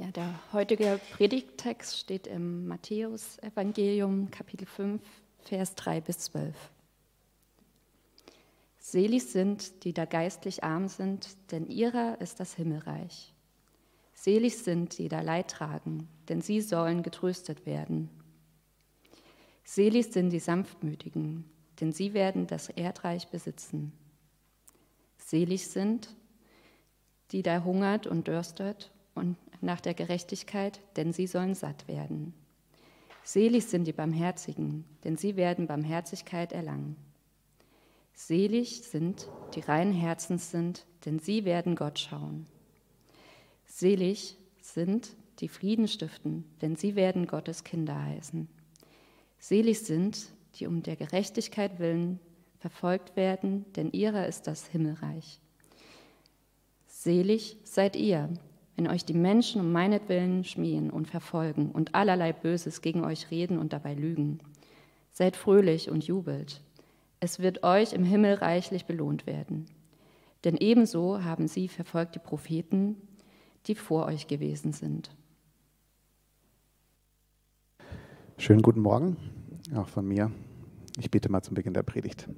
Ja, der heutige Predigttext steht im Matthäus-Evangelium, Kapitel 5, Vers 3 bis 12. Selig sind, die da geistlich arm sind, denn ihrer ist das Himmelreich. Selig sind, die da Leid tragen, denn sie sollen getröstet werden. Selig sind die Sanftmütigen, denn sie werden das Erdreich besitzen. Selig sind, die da hungert und dürstet und nach der Gerechtigkeit, denn sie sollen satt werden. Selig sind die Barmherzigen, denn sie werden Barmherzigkeit erlangen. Selig sind, die reinen Herzens sind, denn sie werden Gott schauen. Selig sind, die Frieden stiften, denn sie werden Gottes Kinder heißen. Selig sind, die um der Gerechtigkeit willen verfolgt werden, denn ihrer ist das Himmelreich. Selig seid ihr, wenn euch die Menschen um meinetwillen schmiehen und verfolgen und allerlei Böses gegen euch reden und dabei lügen. Seid fröhlich und jubelt. Es wird euch im Himmel reichlich belohnt werden. Denn ebenso haben sie verfolgt die Propheten, die vor euch gewesen sind. Schönen guten Morgen, auch von mir. Ich bete mal zum Beginn der Predigt.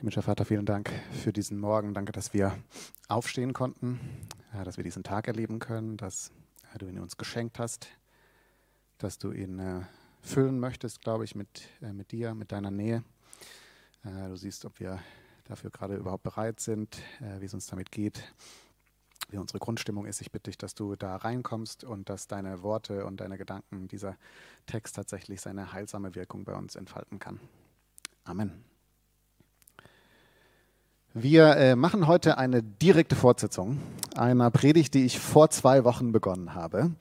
Himmlischer Vater, vielen Dank für diesen Morgen. Danke, dass wir aufstehen konnten, dass wir diesen Tag erleben können, dass du ihn uns geschenkt hast, dass du ihn äh, füllen möchtest, glaube ich, mit, äh, mit dir, mit deiner Nähe. Äh, du siehst, ob wir dafür gerade überhaupt bereit sind, wie es uns damit geht, wie unsere Grundstimmung ist. Ich bitte dich, dass du da reinkommst und dass deine Worte und deine Gedanken, dieser Text tatsächlich seine heilsame Wirkung bei uns entfalten kann. Amen. Wir äh, machen heute eine direkte Fortsetzung einer Predigt, die ich vor zwei Wochen begonnen habe.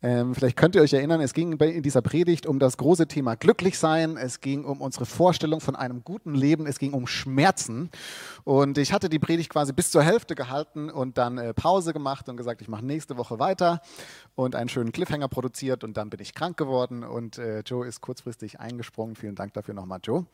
Ähm, vielleicht könnt ihr euch erinnern, es ging in dieser Predigt um das große Thema Glücklichsein, es ging um unsere Vorstellung von einem guten Leben, es ging um Schmerzen. Und ich hatte die Predigt quasi bis zur Hälfte gehalten und dann äh, Pause gemacht und gesagt, ich mache nächste Woche weiter und einen schönen Cliffhanger produziert und dann bin ich krank geworden und äh, Joe ist kurzfristig eingesprungen. Vielen Dank dafür nochmal, Joe.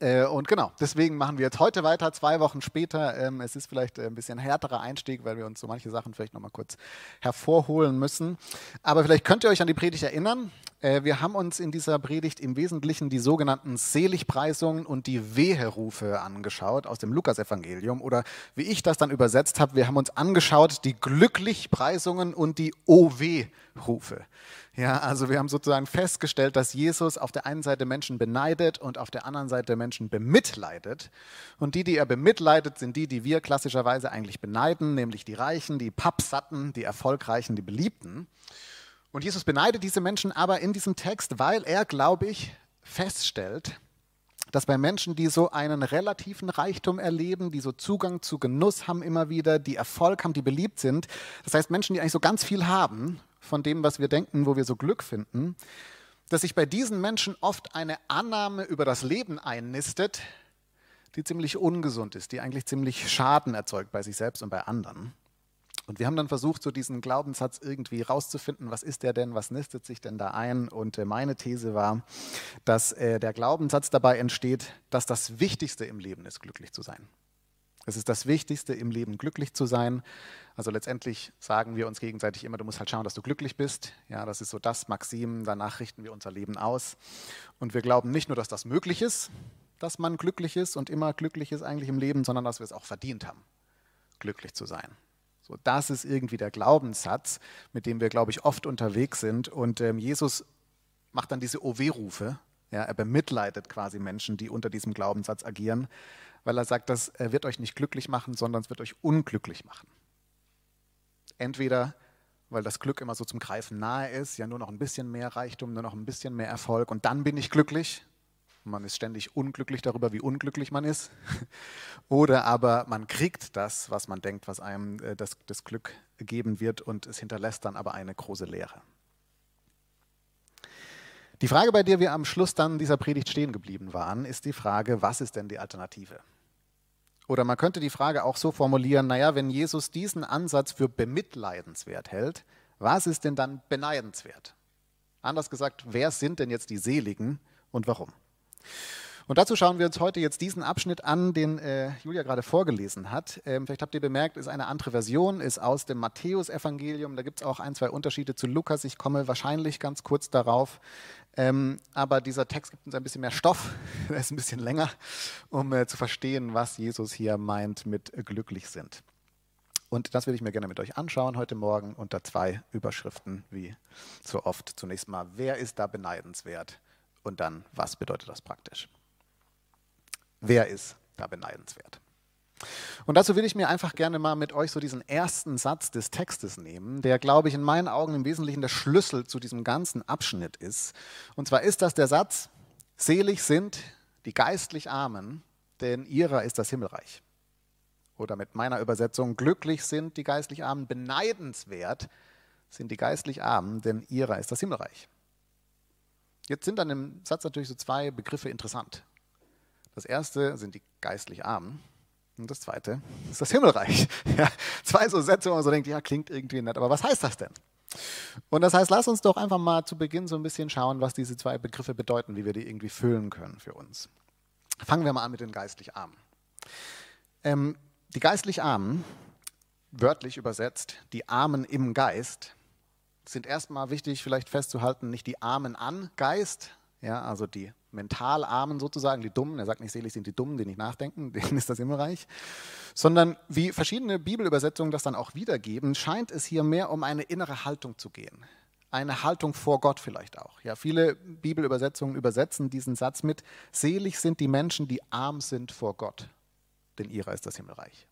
Äh, und genau, deswegen machen wir jetzt heute weiter, zwei Wochen später. Ähm, es ist vielleicht äh, ein bisschen härterer Einstieg, weil wir uns so manche Sachen vielleicht nochmal kurz hervorholen müssen. Aber vielleicht könnt ihr euch an die Predigt erinnern. Äh, wir haben uns in dieser Predigt im Wesentlichen die sogenannten Seligpreisungen und die Weherufe angeschaut aus dem Lukasevangelium. Oder wie ich das dann übersetzt habe, wir haben uns angeschaut die Glücklichpreisungen und die OW-Rufe. Ja, also wir haben sozusagen festgestellt, dass Jesus auf der einen Seite Menschen beneidet und auf der anderen Seite Menschen bemitleidet. Und die, die er bemitleidet, sind die, die wir klassischerweise eigentlich beneiden, nämlich die Reichen, die Pappsatten, die Erfolgreichen, die Beliebten. Und Jesus beneidet diese Menschen aber in diesem Text, weil er, glaube ich, feststellt, dass bei Menschen, die so einen relativen Reichtum erleben, die so Zugang zu Genuss haben immer wieder, die Erfolg haben, die beliebt sind, das heißt Menschen, die eigentlich so ganz viel haben von dem, was wir denken, wo wir so Glück finden, dass sich bei diesen Menschen oft eine Annahme über das Leben einnistet, die ziemlich ungesund ist, die eigentlich ziemlich Schaden erzeugt bei sich selbst und bei anderen. Und wir haben dann versucht, so diesen Glaubenssatz irgendwie rauszufinden, was ist der denn, was nistet sich denn da ein? Und äh, meine These war, dass äh, der Glaubenssatz dabei entsteht, dass das Wichtigste im Leben ist, glücklich zu sein. Es ist das Wichtigste im Leben, glücklich zu sein. Also letztendlich sagen wir uns gegenseitig immer, du musst halt schauen, dass du glücklich bist. Ja, das ist so das Maxim, danach richten wir unser Leben aus. Und wir glauben nicht nur, dass das möglich ist, dass man glücklich ist und immer glücklich ist eigentlich im Leben, sondern dass wir es auch verdient haben, glücklich zu sein. So, das ist irgendwie der Glaubenssatz, mit dem wir, glaube ich, oft unterwegs sind. Und ähm, Jesus macht dann diese OW-Rufe. Ja, er bemitleidet quasi Menschen, die unter diesem Glaubenssatz agieren weil er sagt, das wird euch nicht glücklich machen, sondern es wird euch unglücklich machen. Entweder weil das Glück immer so zum Greifen nahe ist, ja nur noch ein bisschen mehr Reichtum, nur noch ein bisschen mehr Erfolg und dann bin ich glücklich. Man ist ständig unglücklich darüber, wie unglücklich man ist. Oder aber man kriegt das, was man denkt, was einem äh, das, das Glück geben wird und es hinterlässt dann aber eine große Leere. Die Frage, bei der wir am Schluss dann dieser Predigt stehen geblieben waren, ist die Frage, was ist denn die Alternative? Oder man könnte die Frage auch so formulieren, naja, wenn Jesus diesen Ansatz für bemitleidenswert hält, was ist denn dann beneidenswert? Anders gesagt, wer sind denn jetzt die Seligen und warum? Und dazu schauen wir uns heute jetzt diesen Abschnitt an, den äh, Julia gerade vorgelesen hat. Ähm, vielleicht habt ihr bemerkt, ist eine andere Version, ist aus dem Matthäusevangelium. Da gibt es auch ein, zwei Unterschiede zu Lukas. Ich komme wahrscheinlich ganz kurz darauf. Ähm, aber dieser Text gibt uns ein bisschen mehr Stoff, er ist ein bisschen länger, um äh, zu verstehen, was Jesus hier meint mit äh, glücklich sind. Und das will ich mir gerne mit euch anschauen heute Morgen unter zwei Überschriften, wie so oft. Zunächst mal, wer ist da beneidenswert? Und dann, was bedeutet das praktisch? Wer ist da beneidenswert? Und dazu will ich mir einfach gerne mal mit euch so diesen ersten Satz des Textes nehmen, der, glaube ich, in meinen Augen im Wesentlichen der Schlüssel zu diesem ganzen Abschnitt ist. Und zwar ist das der Satz, selig sind die geistlich Armen, denn ihrer ist das Himmelreich. Oder mit meiner Übersetzung, glücklich sind die geistlich Armen, beneidenswert sind die geistlich Armen, denn ihrer ist das Himmelreich. Jetzt sind an dem Satz natürlich so zwei Begriffe interessant. Das erste sind die geistlich Armen und das zweite ist das Himmelreich. Ja, zwei so Sätze, wo man so denkt, ja, klingt irgendwie nett, aber was heißt das denn? Und das heißt, lass uns doch einfach mal zu Beginn so ein bisschen schauen, was diese zwei Begriffe bedeuten, wie wir die irgendwie füllen können für uns. Fangen wir mal an mit den geistlich Armen. Ähm, die geistlich Armen, wörtlich übersetzt, die Armen im Geist, sind erstmal wichtig, vielleicht festzuhalten, nicht die Armen an Geist, ja, also die mental Armen sozusagen, die Dummen, er sagt nicht, selig sind die Dummen, die nicht nachdenken, denen ist das Himmelreich, sondern wie verschiedene Bibelübersetzungen das dann auch wiedergeben, scheint es hier mehr um eine innere Haltung zu gehen. Eine Haltung vor Gott vielleicht auch. Ja, viele Bibelübersetzungen übersetzen diesen Satz mit, selig sind die Menschen, die arm sind vor Gott, denn ihrer ist das Himmelreich.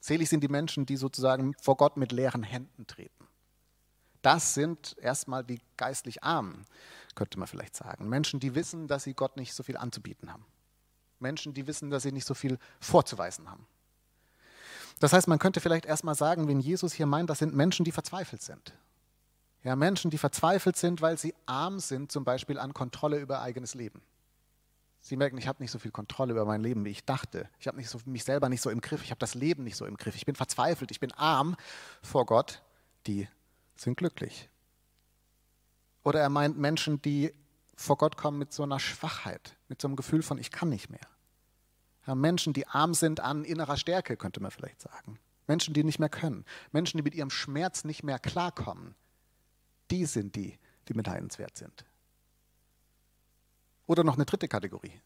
Selig sind die Menschen, die sozusagen vor Gott mit leeren Händen treten. Das sind erstmal die geistlich Armen könnte man vielleicht sagen. Menschen, die wissen, dass sie Gott nicht so viel anzubieten haben. Menschen, die wissen, dass sie nicht so viel vorzuweisen haben. Das heißt, man könnte vielleicht erstmal sagen, wenn Jesus hier meint, das sind Menschen, die verzweifelt sind. Ja, Menschen, die verzweifelt sind, weil sie arm sind, zum Beispiel an Kontrolle über eigenes Leben. Sie merken, ich habe nicht so viel Kontrolle über mein Leben, wie ich dachte. Ich habe so, mich selber nicht so im Griff. Ich habe das Leben nicht so im Griff. Ich bin verzweifelt. Ich bin arm vor Gott. Die sind glücklich. Oder er meint Menschen, die vor Gott kommen mit so einer Schwachheit, mit so einem Gefühl von, ich kann nicht mehr. Ja, Menschen, die arm sind an innerer Stärke, könnte man vielleicht sagen. Menschen, die nicht mehr können. Menschen, die mit ihrem Schmerz nicht mehr klarkommen. Die sind die, die beneidenswert sind. Oder noch eine dritte Kategorie.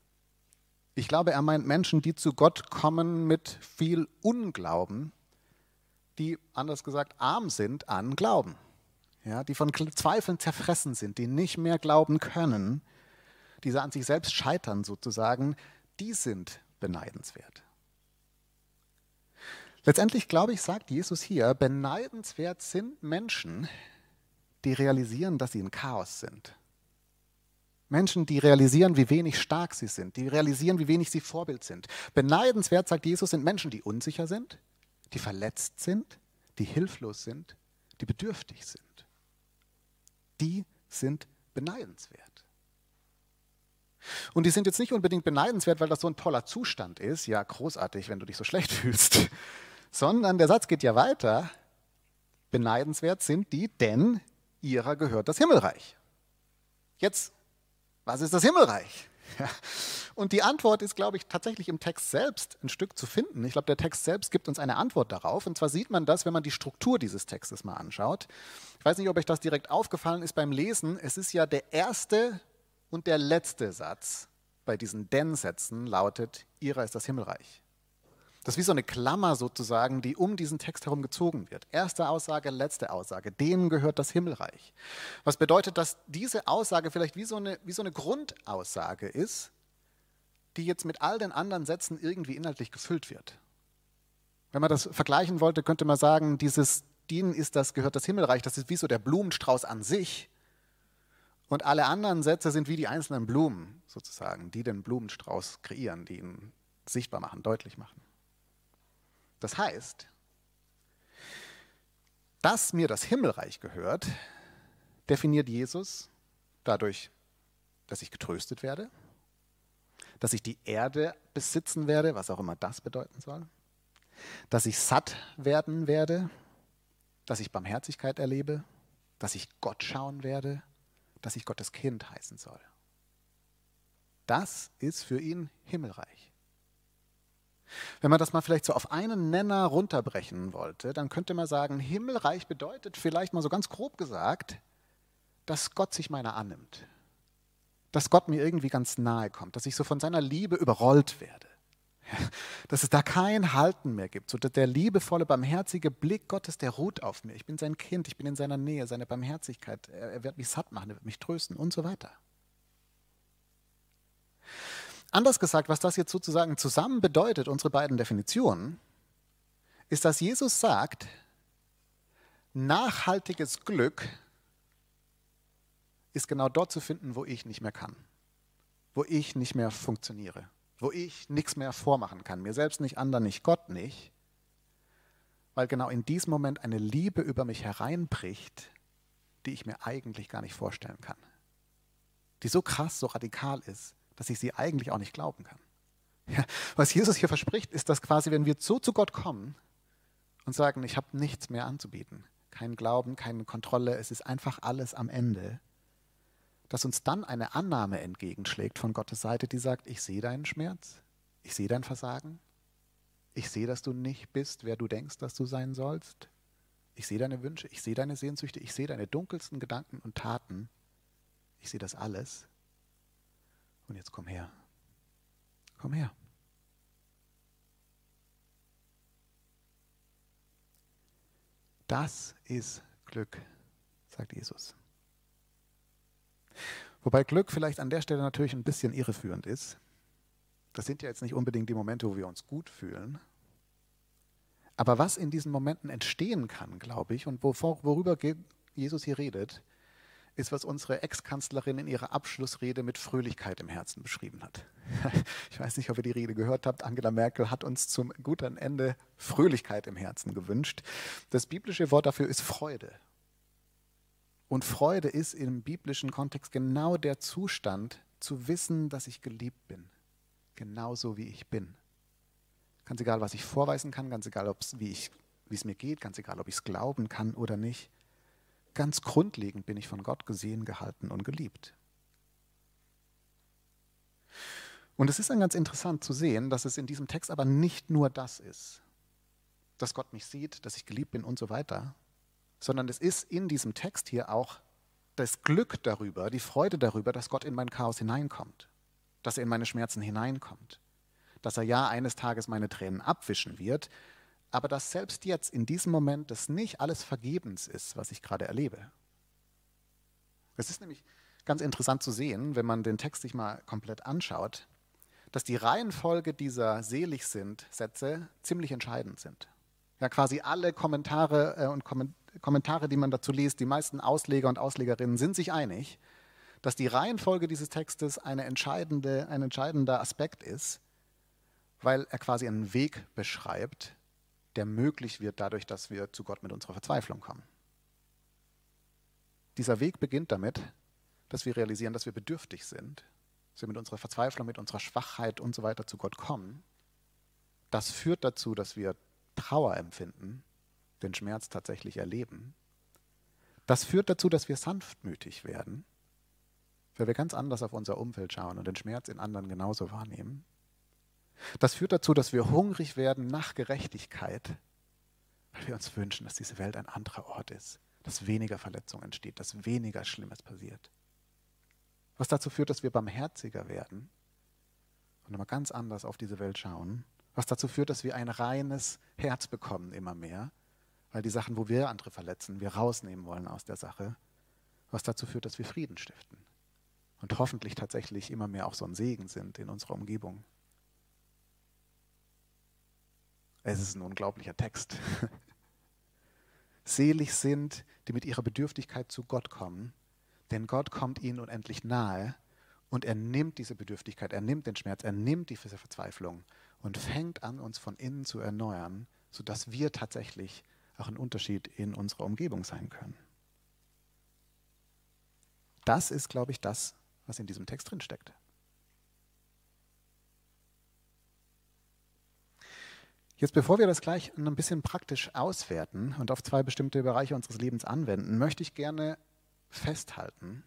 Ich glaube, er meint Menschen, die zu Gott kommen mit viel Unglauben, die, anders gesagt, arm sind an Glauben ja, die von Zweifeln zerfressen sind, die nicht mehr glauben können, die an sich selbst scheitern sozusagen, die sind beneidenswert. Letztendlich, glaube ich, sagt Jesus hier, beneidenswert sind Menschen, die realisieren, dass sie in Chaos sind. Menschen, die realisieren, wie wenig stark sie sind, die realisieren, wie wenig sie Vorbild sind. Beneidenswert, sagt Jesus, sind Menschen, die unsicher sind, die verletzt sind, die hilflos sind, die bedürftig sind die sind beneidenswert. Und die sind jetzt nicht unbedingt beneidenswert, weil das so ein toller Zustand ist, ja großartig, wenn du dich so schlecht fühlst, sondern der Satz geht ja weiter, beneidenswert sind die, denn ihrer gehört das Himmelreich. Jetzt, was ist das Himmelreich? Und die Antwort ist, glaube ich, tatsächlich im Text selbst ein Stück zu finden. Ich glaube, der Text selbst gibt uns eine Antwort darauf. Und zwar sieht man das, wenn man die Struktur dieses Textes mal anschaut. Ich weiß nicht, ob euch das direkt aufgefallen ist beim Lesen. Es ist ja der erste und der letzte Satz bei diesen Denn-Sätzen lautet, ihrer ist das Himmelreich. Das ist wie so eine Klammer sozusagen, die um diesen Text herum gezogen wird. Erste Aussage, letzte Aussage. Denen gehört das Himmelreich. Was bedeutet, dass diese Aussage vielleicht wie so eine, wie so eine Grundaussage ist, die jetzt mit all den anderen Sätzen irgendwie inhaltlich gefüllt wird. Wenn man das vergleichen wollte, könnte man sagen, dieses Dienen ist das, gehört das Himmelreich, das ist wie so der Blumenstrauß an sich. Und alle anderen Sätze sind wie die einzelnen Blumen sozusagen, die den Blumenstrauß kreieren, die ihn sichtbar machen, deutlich machen. Das heißt, dass mir das Himmelreich gehört, definiert Jesus dadurch, dass ich getröstet werde, dass ich die Erde besitzen werde, was auch immer das bedeuten soll, dass ich satt werden werde, dass ich Barmherzigkeit erlebe, dass ich Gott schauen werde, dass ich Gottes Kind heißen soll. Das ist für ihn Himmelreich. Wenn man das mal vielleicht so auf einen Nenner runterbrechen wollte, dann könnte man sagen, Himmelreich bedeutet vielleicht mal so ganz grob gesagt, dass Gott sich meiner annimmt. Dass Gott mir irgendwie ganz nahe kommt, dass ich so von seiner Liebe überrollt werde. Dass es da kein Halten mehr gibt. So der liebevolle, barmherzige Blick Gottes, der ruht auf mir. Ich bin sein Kind, ich bin in seiner Nähe, seine Barmherzigkeit. Er wird mich satt machen, er wird mich trösten und so weiter. Anders gesagt, was das jetzt sozusagen zusammen bedeutet, unsere beiden Definitionen, ist, dass Jesus sagt, nachhaltiges Glück ist genau dort zu finden, wo ich nicht mehr kann, wo ich nicht mehr funktioniere, wo ich nichts mehr vormachen kann, mir selbst nicht, anderen nicht, Gott nicht, weil genau in diesem Moment eine Liebe über mich hereinbricht, die ich mir eigentlich gar nicht vorstellen kann, die so krass, so radikal ist, dass ich sie eigentlich auch nicht glauben kann. Ja, was Jesus hier verspricht, ist, dass quasi, wenn wir so zu Gott kommen und sagen, ich habe nichts mehr anzubieten, kein Glauben, keine Kontrolle, es ist einfach alles am Ende, dass uns dann eine Annahme entgegenschlägt von Gottes Seite, die sagt, ich sehe deinen Schmerz, ich sehe dein Versagen, ich sehe, dass du nicht bist, wer du denkst, dass du sein sollst, ich sehe deine Wünsche, ich sehe deine Sehnsüchte, ich sehe deine dunkelsten Gedanken und Taten, ich sehe das alles und jetzt komm her. Komm her. Das ist Glück, sagt Jesus. Wobei Glück vielleicht an der Stelle natürlich ein bisschen irreführend ist. Das sind ja jetzt nicht unbedingt die Momente, wo wir uns gut fühlen. Aber was in diesen Momenten entstehen kann, glaube ich, und worüber Jesus hier redet, ist, was unsere Ex-Kanzlerin in ihrer Abschlussrede mit Fröhlichkeit im Herzen beschrieben hat. Ich weiß nicht, ob ihr die Rede gehört habt. Angela Merkel hat uns zum guten Ende Fröhlichkeit im Herzen gewünscht. Das biblische Wort dafür ist Freude. Und Freude ist im biblischen Kontext genau der Zustand, zu wissen, dass ich geliebt bin. Genauso wie ich bin. Ganz egal, was ich vorweisen kann, ganz egal, wie, es mir geht, ganz egal, ob ich es glauben kann oder nicht. Ganz grundlegend bin ich von Gott gesehen, gehalten und geliebt. Und es ist dann ganz interessant zu sehen, dass es in diesem Text aber nicht nur das ist, dass Gott mich sieht, dass ich geliebt bin und so weiter, sondern es ist in diesem Text hier auch das Glück darüber, die Freude darüber, dass Gott in mein Chaos hineinkommt, dass er in meine Schmerzen hineinkommt, dass er ja eines Tages meine Tränen abwischen wird, aber dass selbst jetzt in diesem Moment das nicht alles vergebens ist, was ich gerade erlebe. Es ist nämlich ganz interessant zu sehen, wenn man den Text sich mal komplett anschaut, dass die Reihenfolge dieser selig sind Sätze ziemlich entscheidend sind. Ja, quasi alle Kommentare äh, und Kommentare, die man dazu liest, die meisten Ausleger und Auslegerinnen sind sich einig, dass die Reihenfolge dieses Textes eine entscheidende, ein entscheidender Aspekt ist, weil er quasi einen Weg beschreibt, der möglich wird dadurch, dass wir zu Gott mit unserer Verzweiflung kommen. Dieser Weg beginnt damit, dass wir realisieren, dass wir bedürftig sind, dass wir mit unserer Verzweiflung, mit unserer Schwachheit und so weiter zu Gott kommen. Das führt dazu, dass wir Trauer empfinden, den Schmerz tatsächlich erleben. Das führt dazu, dass wir sanftmütig werden, weil wir ganz anders auf unser Umfeld schauen und den Schmerz in anderen genauso wahrnehmen. Das führt dazu, dass wir hungrig werden nach Gerechtigkeit, weil wir uns wünschen, dass diese Welt ein anderer Ort ist, dass weniger Verletzung entsteht, dass weniger Schlimmes passiert. Was dazu führt, dass wir barmherziger werden und immer ganz anders auf diese Welt schauen. Was dazu führt, dass wir ein reines Herz bekommen immer mehr, weil die Sachen, wo wir andere verletzen, wir rausnehmen wollen aus der Sache. Was dazu führt, dass wir Frieden stiften und hoffentlich tatsächlich immer mehr auch so ein Segen sind in unserer Umgebung. Es ist ein unglaublicher Text. Selig sind, die mit ihrer Bedürftigkeit zu Gott kommen, denn Gott kommt ihnen unendlich nahe und er nimmt diese Bedürftigkeit, er nimmt den Schmerz, er nimmt diese Verzweiflung und fängt an, uns von innen zu erneuern, sodass wir tatsächlich auch ein Unterschied in unserer Umgebung sein können. Das ist, glaube ich, das, was in diesem Text drinsteckt. Jetzt, bevor wir das gleich ein bisschen praktisch auswerten und auf zwei bestimmte Bereiche unseres Lebens anwenden, möchte ich gerne festhalten,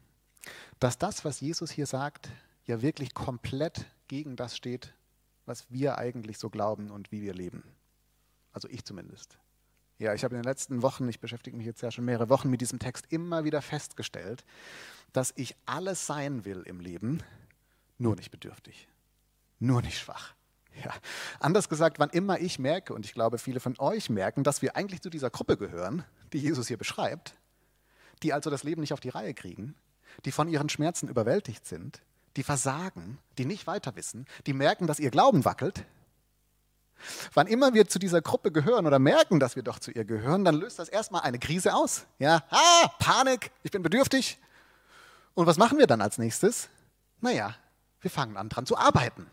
dass das, was Jesus hier sagt, ja wirklich komplett gegen das steht, was wir eigentlich so glauben und wie wir leben. Also ich zumindest. Ja, ich habe in den letzten Wochen, ich beschäftige mich jetzt ja schon mehrere Wochen mit diesem Text, immer wieder festgestellt, dass ich alles sein will im Leben, nur nicht bedürftig, nur nicht schwach. Ja. Anders gesagt, wann immer ich merke, und ich glaube, viele von euch merken, dass wir eigentlich zu dieser Gruppe gehören, die Jesus hier beschreibt, die also das Leben nicht auf die Reihe kriegen, die von ihren Schmerzen überwältigt sind, die versagen, die nicht weiter wissen, die merken, dass ihr Glauben wackelt. Wann immer wir zu dieser Gruppe gehören oder merken, dass wir doch zu ihr gehören, dann löst das erstmal eine Krise aus. Ja, ah, Panik, ich bin bedürftig. Und was machen wir dann als nächstes? Naja, wir fangen an dran zu arbeiten.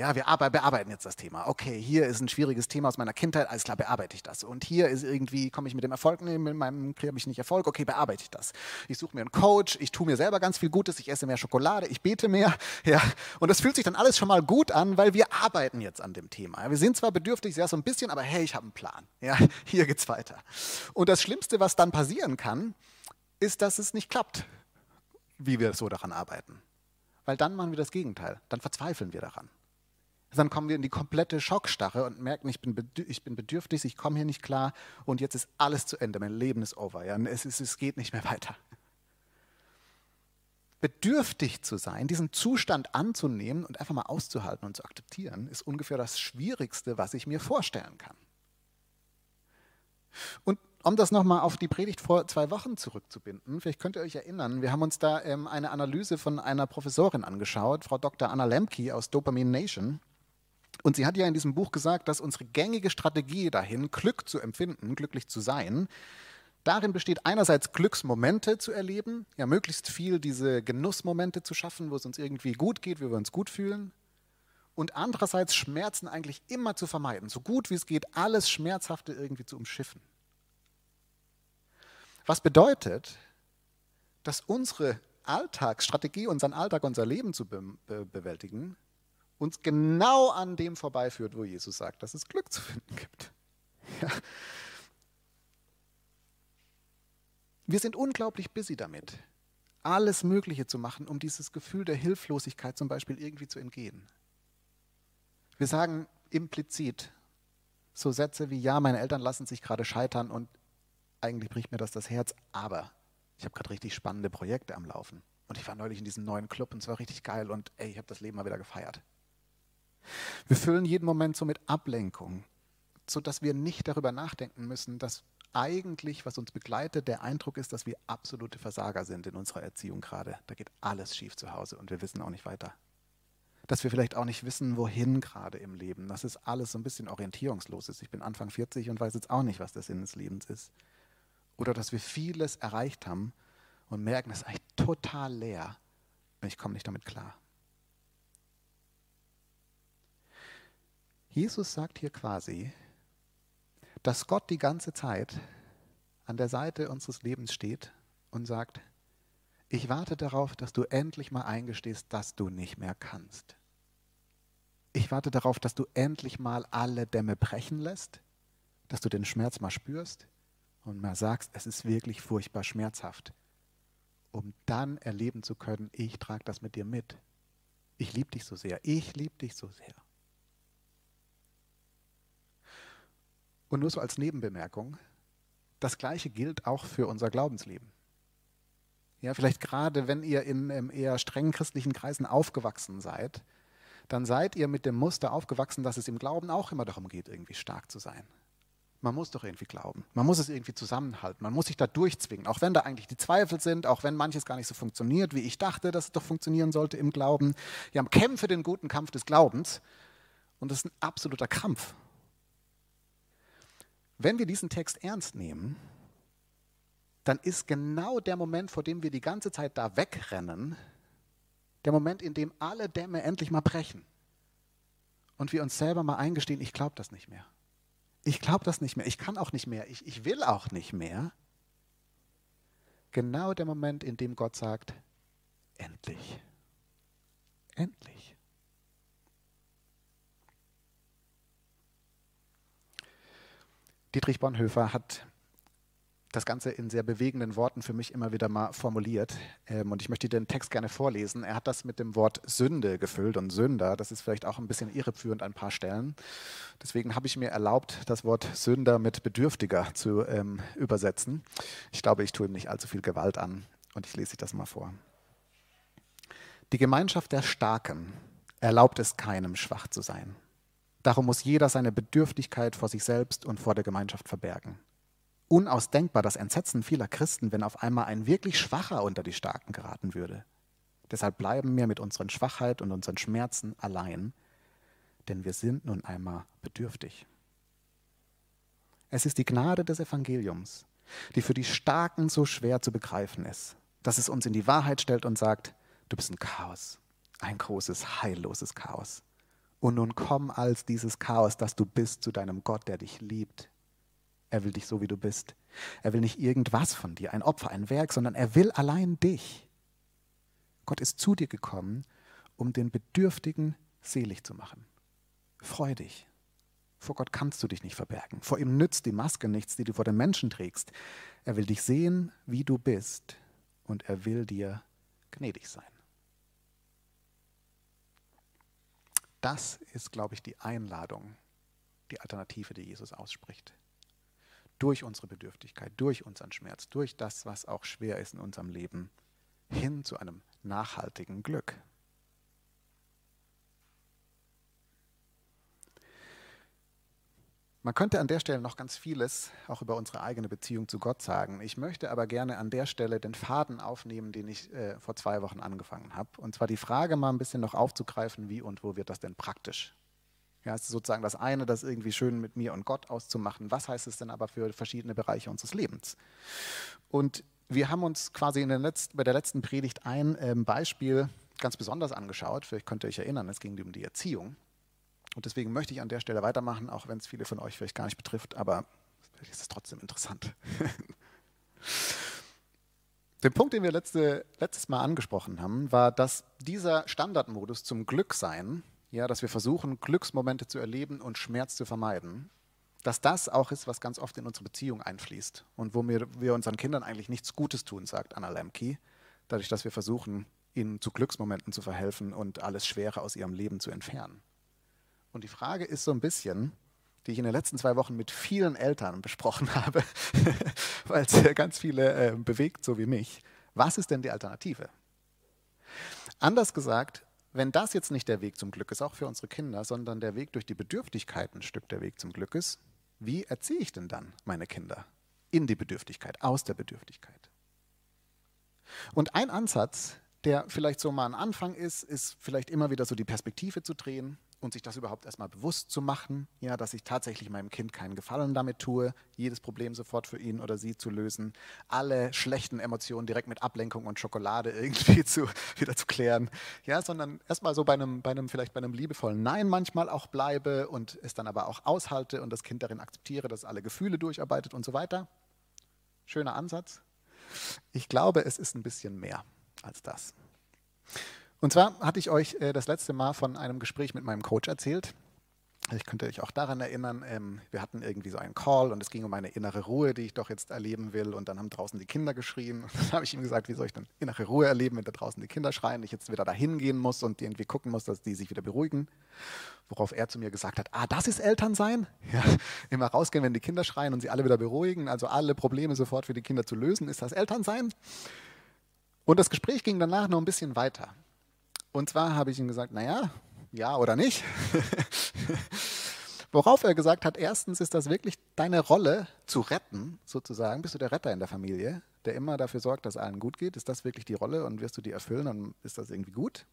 Ja, wir bearbeiten jetzt das Thema. Okay, hier ist ein schwieriges Thema aus meiner Kindheit, alles klar, bearbeite ich das. Und hier ist irgendwie, komme ich mit dem Erfolg, nee, mit meinem habe ich nicht Erfolg, okay, bearbeite ich das. Ich suche mir einen Coach, ich tue mir selber ganz viel Gutes, ich esse mehr Schokolade, ich bete mehr. Ja, und das fühlt sich dann alles schon mal gut an, weil wir arbeiten jetzt an dem Thema. Wir sind zwar bedürftig, sehr so ein bisschen, aber hey, ich habe einen Plan. Ja, hier geht's weiter. Und das Schlimmste, was dann passieren kann, ist, dass es nicht klappt, wie wir so daran arbeiten. Weil dann machen wir das Gegenteil, dann verzweifeln wir daran. Dann kommen wir in die komplette Schockstarre und merken, ich bin, ich bin bedürftig, ich komme hier nicht klar und jetzt ist alles zu Ende, mein Leben ist over. Ja? Es, ist, es geht nicht mehr weiter. Bedürftig zu sein, diesen Zustand anzunehmen und einfach mal auszuhalten und zu akzeptieren, ist ungefähr das Schwierigste, was ich mir vorstellen kann. Und um das nochmal auf die Predigt vor zwei Wochen zurückzubinden, vielleicht könnt ihr euch erinnern, wir haben uns da ähm, eine Analyse von einer Professorin angeschaut, Frau Dr. Anna Lemke aus Dopamine Nation. Und sie hat ja in diesem Buch gesagt, dass unsere gängige Strategie dahin, Glück zu empfinden, glücklich zu sein, darin besteht einerseits Glücksmomente zu erleben, ja möglichst viel diese Genussmomente zu schaffen, wo es uns irgendwie gut geht, wo wir uns gut fühlen. Und andererseits Schmerzen eigentlich immer zu vermeiden, so gut wie es geht, alles Schmerzhafte irgendwie zu umschiffen. Was bedeutet, dass unsere Alltagsstrategie, unseren Alltag, unser Leben zu be bewältigen, uns genau an dem vorbeiführt, wo Jesus sagt, dass es Glück zu finden gibt. Ja. Wir sind unglaublich busy damit, alles Mögliche zu machen, um dieses Gefühl der Hilflosigkeit zum Beispiel irgendwie zu entgehen. Wir sagen implizit so Sätze wie, ja, meine Eltern lassen sich gerade scheitern und eigentlich bricht mir das das Herz, aber ich habe gerade richtig spannende Projekte am Laufen. Und ich war neulich in diesem neuen Club und es war richtig geil und ey, ich habe das Leben mal wieder gefeiert. Wir füllen jeden Moment so mit Ablenkung, sodass wir nicht darüber nachdenken müssen, dass eigentlich, was uns begleitet, der Eindruck ist, dass wir absolute Versager sind in unserer Erziehung gerade. Da geht alles schief zu Hause und wir wissen auch nicht weiter. Dass wir vielleicht auch nicht wissen, wohin gerade im Leben. Dass es alles so ein bisschen orientierungslos ist. Ich bin Anfang 40 und weiß jetzt auch nicht, was der Sinn des Lebens ist. Oder dass wir vieles erreicht haben und merken, es ist eigentlich total leer und ich komme nicht damit klar. Jesus sagt hier quasi, dass Gott die ganze Zeit an der Seite unseres Lebens steht und sagt, ich warte darauf, dass du endlich mal eingestehst, dass du nicht mehr kannst. Ich warte darauf, dass du endlich mal alle Dämme brechen lässt, dass du den Schmerz mal spürst und mal sagst, es ist wirklich furchtbar schmerzhaft, um dann erleben zu können, ich trage das mit dir mit. Ich liebe dich so sehr, ich liebe dich so sehr. Und nur so als Nebenbemerkung, das Gleiche gilt auch für unser Glaubensleben. Ja, vielleicht gerade, wenn ihr in eher strengen christlichen Kreisen aufgewachsen seid, dann seid ihr mit dem Muster aufgewachsen, dass es im Glauben auch immer darum geht, irgendwie stark zu sein. Man muss doch irgendwie glauben. Man muss es irgendwie zusammenhalten. Man muss sich da durchzwingen. Auch wenn da eigentlich die Zweifel sind, auch wenn manches gar nicht so funktioniert, wie ich dachte, dass es doch funktionieren sollte im Glauben. Wir haben Kämpfe den guten Kampf des Glaubens. Und das ist ein absoluter Kampf. Wenn wir diesen Text ernst nehmen, dann ist genau der Moment, vor dem wir die ganze Zeit da wegrennen, der Moment, in dem alle Dämme endlich mal brechen und wir uns selber mal eingestehen, ich glaube das nicht mehr. Ich glaube das nicht mehr. Ich kann auch nicht mehr. Ich, ich will auch nicht mehr. Genau der Moment, in dem Gott sagt, endlich. Endlich. Dietrich Bonhoeffer hat das Ganze in sehr bewegenden Worten für mich immer wieder mal formuliert. Ähm, und ich möchte den Text gerne vorlesen. Er hat das mit dem Wort Sünde gefüllt und Sünder. Das ist vielleicht auch ein bisschen irreführend an ein paar Stellen. Deswegen habe ich mir erlaubt, das Wort Sünder mit Bedürftiger zu ähm, übersetzen. Ich glaube, ich tue ihm nicht allzu viel Gewalt an. Und ich lese das mal vor. Die Gemeinschaft der Starken erlaubt es keinem, schwach zu sein. Darum muss jeder seine Bedürftigkeit vor sich selbst und vor der Gemeinschaft verbergen unausdenkbar das Entsetzen vieler Christen, wenn auf einmal ein wirklich Schwacher unter die Starken geraten würde. Deshalb bleiben wir mit unseren Schwachheit und unseren Schmerzen allein, denn wir sind nun einmal bedürftig. Es ist die Gnade des Evangeliums, die für die Starken so schwer zu begreifen ist, dass es uns in die Wahrheit stellt und sagt, du bist ein Chaos, ein großes, heilloses Chaos. Und nun komm als dieses Chaos, das du bist, zu deinem Gott, der dich liebt, er will dich so, wie du bist. Er will nicht irgendwas von dir, ein Opfer, ein Werk, sondern er will allein dich. Gott ist zu dir gekommen, um den Bedürftigen selig zu machen. Freu dich. Vor Gott kannst du dich nicht verbergen. Vor ihm nützt die Maske nichts, die du vor den Menschen trägst. Er will dich sehen, wie du bist, und er will dir gnädig sein. Das ist, glaube ich, die Einladung, die Alternative, die Jesus ausspricht durch unsere Bedürftigkeit, durch unseren Schmerz, durch das, was auch schwer ist in unserem Leben, hin zu einem nachhaltigen Glück. Man könnte an der Stelle noch ganz vieles auch über unsere eigene Beziehung zu Gott sagen. Ich möchte aber gerne an der Stelle den Faden aufnehmen, den ich äh, vor zwei Wochen angefangen habe. Und zwar die Frage mal ein bisschen noch aufzugreifen, wie und wo wird das denn praktisch? Ja, es ist sozusagen das eine, das irgendwie schön mit mir und Gott auszumachen. Was heißt es denn aber für verschiedene Bereiche unseres Lebens? Und wir haben uns quasi in der letzten, bei der letzten Predigt ein ähm, Beispiel ganz besonders angeschaut. Vielleicht könnt ihr euch erinnern, es ging um die Erziehung. Und deswegen möchte ich an der Stelle weitermachen, auch wenn es viele von euch vielleicht gar nicht betrifft, aber vielleicht ist es trotzdem interessant. Den Punkt, den wir letzte, letztes Mal angesprochen haben, war, dass dieser Standardmodus zum Glücksein ja, dass wir versuchen, Glücksmomente zu erleben und Schmerz zu vermeiden, dass das auch ist, was ganz oft in unsere Beziehung einfließt und wo wir, wir unseren Kindern eigentlich nichts Gutes tun, sagt Anna Lemke, dadurch, dass wir versuchen, ihnen zu Glücksmomenten zu verhelfen und alles Schwere aus ihrem Leben zu entfernen. Und die Frage ist so ein bisschen, die ich in den letzten zwei Wochen mit vielen Eltern besprochen habe, weil es ganz viele äh, bewegt, so wie mich. Was ist denn die Alternative? Anders gesagt, wenn das jetzt nicht der Weg zum Glück ist, auch für unsere Kinder, sondern der Weg durch die Bedürftigkeit ein Stück der Weg zum Glück ist, wie erziehe ich denn dann meine Kinder in die Bedürftigkeit, aus der Bedürftigkeit? Und ein Ansatz, der vielleicht so mal ein Anfang ist, ist vielleicht immer wieder so die Perspektive zu drehen und sich das überhaupt erstmal bewusst zu machen, ja, dass ich tatsächlich meinem Kind keinen Gefallen damit tue, jedes Problem sofort für ihn oder sie zu lösen, alle schlechten Emotionen direkt mit Ablenkung und Schokolade irgendwie zu, wieder zu klären, ja, sondern erstmal so bei einem, bei einem, vielleicht bei einem liebevollen Nein manchmal auch bleibe und es dann aber auch aushalte und das Kind darin akzeptiere, dass alle Gefühle durcharbeitet und so weiter. Schöner Ansatz. Ich glaube, es ist ein bisschen mehr als das. Und zwar hatte ich euch äh, das letzte Mal von einem Gespräch mit meinem Coach erzählt. Ich könnte euch auch daran erinnern, ähm, wir hatten irgendwie so einen Call und es ging um eine innere Ruhe, die ich doch jetzt erleben will. Und dann haben draußen die Kinder geschrien. Und dann habe ich ihm gesagt, wie soll ich denn innere Ruhe erleben, wenn da draußen die Kinder schreien, ich jetzt wieder dahin gehen muss und irgendwie gucken muss, dass die sich wieder beruhigen. Worauf er zu mir gesagt hat, ah, das ist Elternsein? Ja, immer rausgehen, wenn die Kinder schreien und sie alle wieder beruhigen, also alle Probleme sofort für die Kinder zu lösen, ist das Elternsein? Und das Gespräch ging danach noch ein bisschen weiter. Und zwar habe ich ihm gesagt, naja, ja oder nicht. Worauf er gesagt hat, erstens ist das wirklich deine Rolle zu retten, sozusagen. Bist du der Retter in der Familie, der immer dafür sorgt, dass allen gut geht? Ist das wirklich die Rolle und wirst du die erfüllen und ist das irgendwie gut?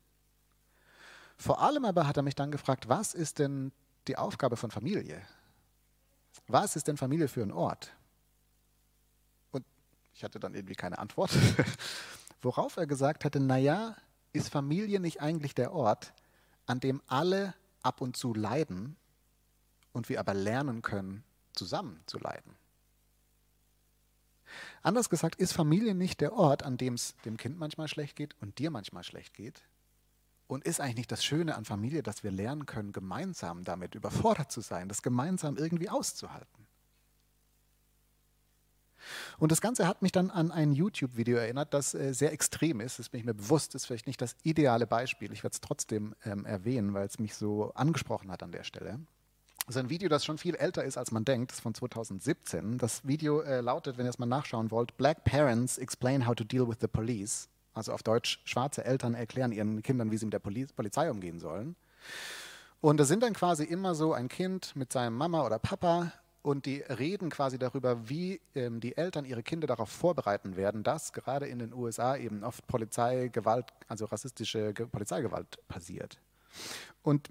Vor allem aber hat er mich dann gefragt, was ist denn die Aufgabe von Familie? Was ist denn Familie für ein Ort? Und ich hatte dann irgendwie keine Antwort. Worauf er gesagt hatte, naja, ist Familie nicht eigentlich der Ort, an dem alle ab und zu leiden und wir aber lernen können, zusammen zu leiden? Anders gesagt, ist Familie nicht der Ort, an dem es dem Kind manchmal schlecht geht und dir manchmal schlecht geht? Und ist eigentlich nicht das Schöne an Familie, dass wir lernen können, gemeinsam damit überfordert zu sein, das gemeinsam irgendwie auszuhalten? Und das Ganze hat mich dann an ein YouTube-Video erinnert, das äh, sehr extrem ist. Das bin ich mir bewusst, ist vielleicht nicht das ideale Beispiel. Ich werde es trotzdem ähm, erwähnen, weil es mich so angesprochen hat an der Stelle. Das ist ein Video, das schon viel älter ist, als man denkt. Das ist von 2017. Das Video äh, lautet, wenn ihr es mal nachschauen wollt, Black Parents Explain How to Deal with the Police. Also auf Deutsch, schwarze Eltern erklären ihren Kindern, wie sie mit der Poli Polizei umgehen sollen. Und da sind dann quasi immer so ein Kind mit seinem Mama oder Papa und die reden quasi darüber, wie ähm, die Eltern ihre Kinder darauf vorbereiten werden, dass gerade in den USA eben oft Polizeigewalt, also rassistische Ge Polizeigewalt passiert. Und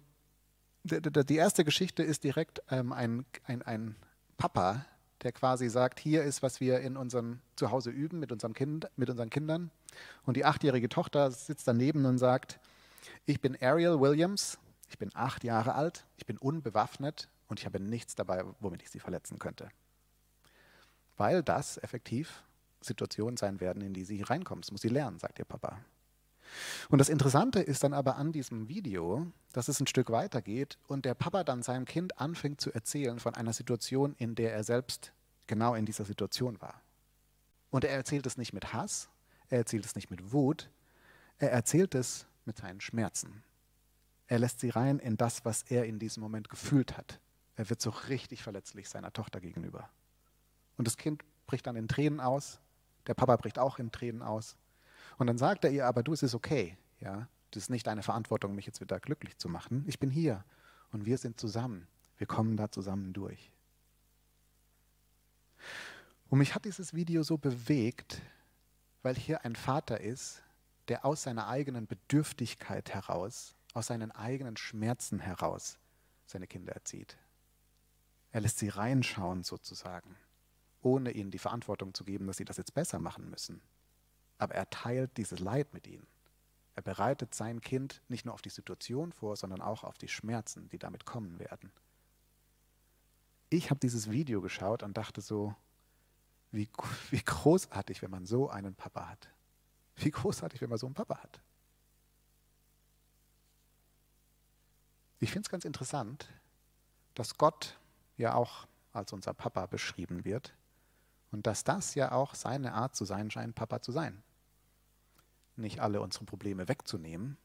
die erste Geschichte ist direkt ähm, ein, ein, ein Papa, der quasi sagt, hier ist, was wir in unserem Zuhause üben mit, unserem kind, mit unseren Kindern. Und die achtjährige Tochter sitzt daneben und sagt, ich bin Ariel Williams, ich bin acht Jahre alt, ich bin unbewaffnet und ich habe nichts dabei, womit ich sie verletzen könnte. Weil das effektiv Situationen sein werden, in die sie reinkommt. Das muss sie lernen, sagt ihr Papa. Und das Interessante ist dann aber an diesem Video, dass es ein Stück weitergeht und der Papa dann seinem Kind anfängt zu erzählen von einer Situation, in der er selbst genau in dieser Situation war. Und er erzählt es nicht mit Hass, er erzählt es nicht mit Wut, er erzählt es mit seinen Schmerzen. Er lässt sie rein in das, was er in diesem Moment gefühlt hat. Er wird so richtig verletzlich seiner Tochter gegenüber. Und das Kind bricht dann in Tränen aus, der Papa bricht auch in Tränen aus. Und dann sagt er ihr, aber du, es ist okay, ja, das ist nicht deine Verantwortung, mich jetzt wieder glücklich zu machen. Ich bin hier und wir sind zusammen. Wir kommen da zusammen durch. Und mich hat dieses Video so bewegt, weil hier ein Vater ist, der aus seiner eigenen Bedürftigkeit heraus, aus seinen eigenen Schmerzen heraus seine Kinder erzieht. Er lässt sie reinschauen sozusagen, ohne ihnen die Verantwortung zu geben, dass sie das jetzt besser machen müssen. Aber er teilt dieses Leid mit ihnen. Er bereitet sein Kind nicht nur auf die Situation vor, sondern auch auf die Schmerzen, die damit kommen werden. Ich habe dieses Video geschaut und dachte so, wie, wie großartig, wenn man so einen Papa hat. Wie großartig, wenn man so einen Papa hat. Ich finde es ganz interessant, dass Gott ja auch als unser Papa beschrieben wird und dass das ja auch seine Art zu sein scheint, Papa zu sein. Nicht alle unsere Probleme wegzunehmen,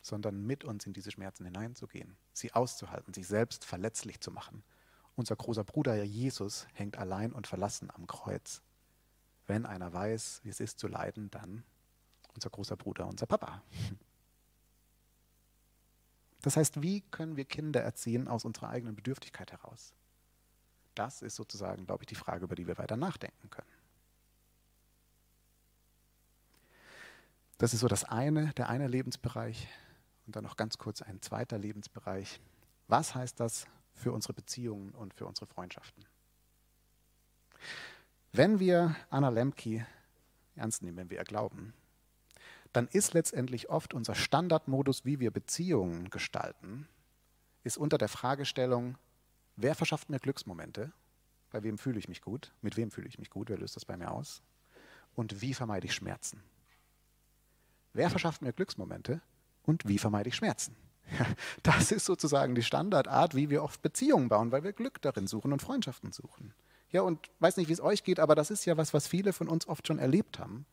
sondern mit uns in diese Schmerzen hineinzugehen, sie auszuhalten, sich selbst verletzlich zu machen. Unser großer Bruder Jesus hängt allein und verlassen am Kreuz. Wenn einer weiß, wie es ist zu leiden, dann unser großer Bruder, unser Papa. Das heißt, wie können wir Kinder erziehen aus unserer eigenen Bedürftigkeit heraus? Das ist sozusagen, glaube ich, die Frage, über die wir weiter nachdenken können. Das ist so das eine, der eine Lebensbereich und dann noch ganz kurz ein zweiter Lebensbereich. Was heißt das für unsere Beziehungen und für unsere Freundschaften? Wenn wir Anna Lemke ernst nehmen, wenn wir ihr glauben, dann ist letztendlich oft unser Standardmodus, wie wir Beziehungen gestalten, ist unter der Fragestellung, wer verschafft mir Glücksmomente? Bei wem fühle ich mich gut? Mit wem fühle ich mich gut? Wer löst das bei mir aus? Und wie vermeide ich Schmerzen? Wer verschafft mir Glücksmomente? Und wie vermeide ich Schmerzen? Das ist sozusagen die Standardart, wie wir oft Beziehungen bauen, weil wir Glück darin suchen und Freundschaften suchen. Ja, und weiß nicht, wie es euch geht, aber das ist ja was, was viele von uns oft schon erlebt haben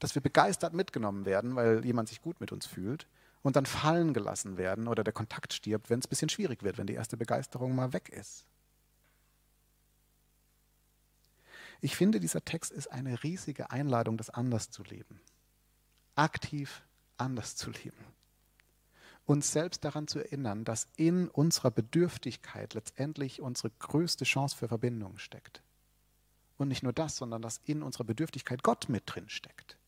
dass wir begeistert mitgenommen werden, weil jemand sich gut mit uns fühlt und dann fallen gelassen werden oder der Kontakt stirbt, wenn es ein bisschen schwierig wird, wenn die erste Begeisterung mal weg ist. Ich finde, dieser Text ist eine riesige Einladung, das anders zu leben. Aktiv anders zu leben. Uns selbst daran zu erinnern, dass in unserer Bedürftigkeit letztendlich unsere größte Chance für Verbindung steckt. Und nicht nur das, sondern dass in unserer Bedürftigkeit Gott mit drin steckt.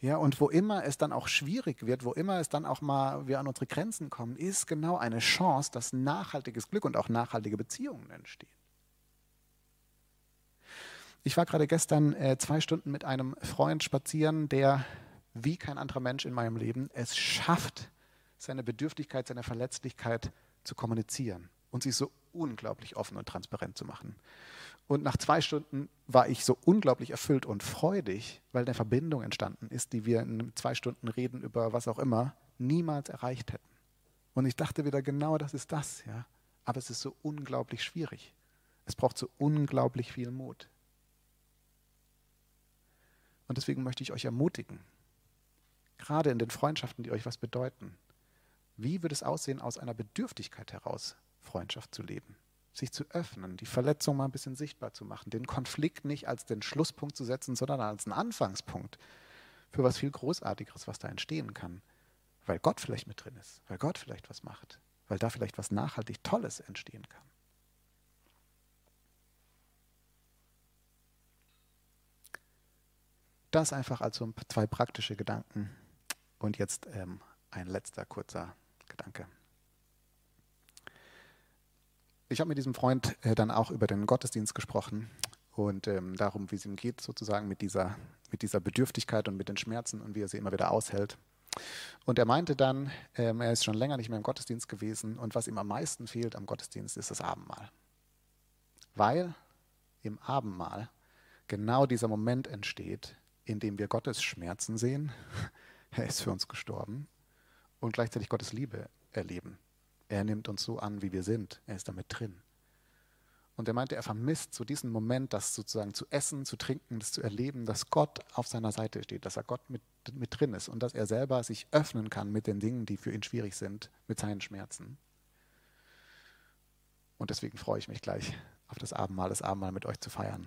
Ja, und wo immer es dann auch schwierig wird, wo immer es dann auch mal wir an unsere Grenzen kommen, ist genau eine Chance, dass nachhaltiges Glück und auch nachhaltige Beziehungen entstehen. Ich war gerade gestern äh, zwei Stunden mit einem Freund spazieren, der wie kein anderer Mensch in meinem Leben es schafft, seine Bedürftigkeit, seine Verletzlichkeit zu kommunizieren und sich so unglaublich offen und transparent zu machen. Und nach zwei Stunden war ich so unglaublich erfüllt und freudig, weil eine Verbindung entstanden ist, die wir in zwei Stunden reden über was auch immer niemals erreicht hätten. Und ich dachte wieder, genau das ist das, ja. Aber es ist so unglaublich schwierig. Es braucht so unglaublich viel Mut. Und deswegen möchte ich euch ermutigen, gerade in den Freundschaften, die euch was bedeuten, wie würde es aussehen, aus einer Bedürftigkeit heraus Freundschaft zu leben? Sich zu öffnen, die Verletzung mal ein bisschen sichtbar zu machen, den Konflikt nicht als den Schlusspunkt zu setzen, sondern als einen Anfangspunkt für was viel Großartigeres, was da entstehen kann. Weil Gott vielleicht mit drin ist, weil Gott vielleicht was macht, weil da vielleicht was nachhaltig Tolles entstehen kann. Das einfach als so zwei praktische Gedanken. Und jetzt ähm, ein letzter kurzer Gedanke. Ich habe mit diesem Freund äh, dann auch über den Gottesdienst gesprochen und ähm, darum, wie es ihm geht, sozusagen mit dieser, mit dieser Bedürftigkeit und mit den Schmerzen und wie er sie immer wieder aushält. Und er meinte dann, ähm, er ist schon länger nicht mehr im Gottesdienst gewesen und was ihm am meisten fehlt am Gottesdienst ist das Abendmahl. Weil im Abendmahl genau dieser Moment entsteht, in dem wir Gottes Schmerzen sehen. er ist für uns gestorben und gleichzeitig Gottes Liebe erleben. Er nimmt uns so an, wie wir sind. Er ist damit drin. Und er meinte, er vermisst so diesen Moment, das sozusagen zu essen, zu trinken, das zu erleben, dass Gott auf seiner Seite steht, dass er Gott mit, mit drin ist und dass er selber sich öffnen kann mit den Dingen, die für ihn schwierig sind, mit seinen Schmerzen. Und deswegen freue ich mich gleich auf das Abendmahl, das Abendmahl mit euch zu feiern.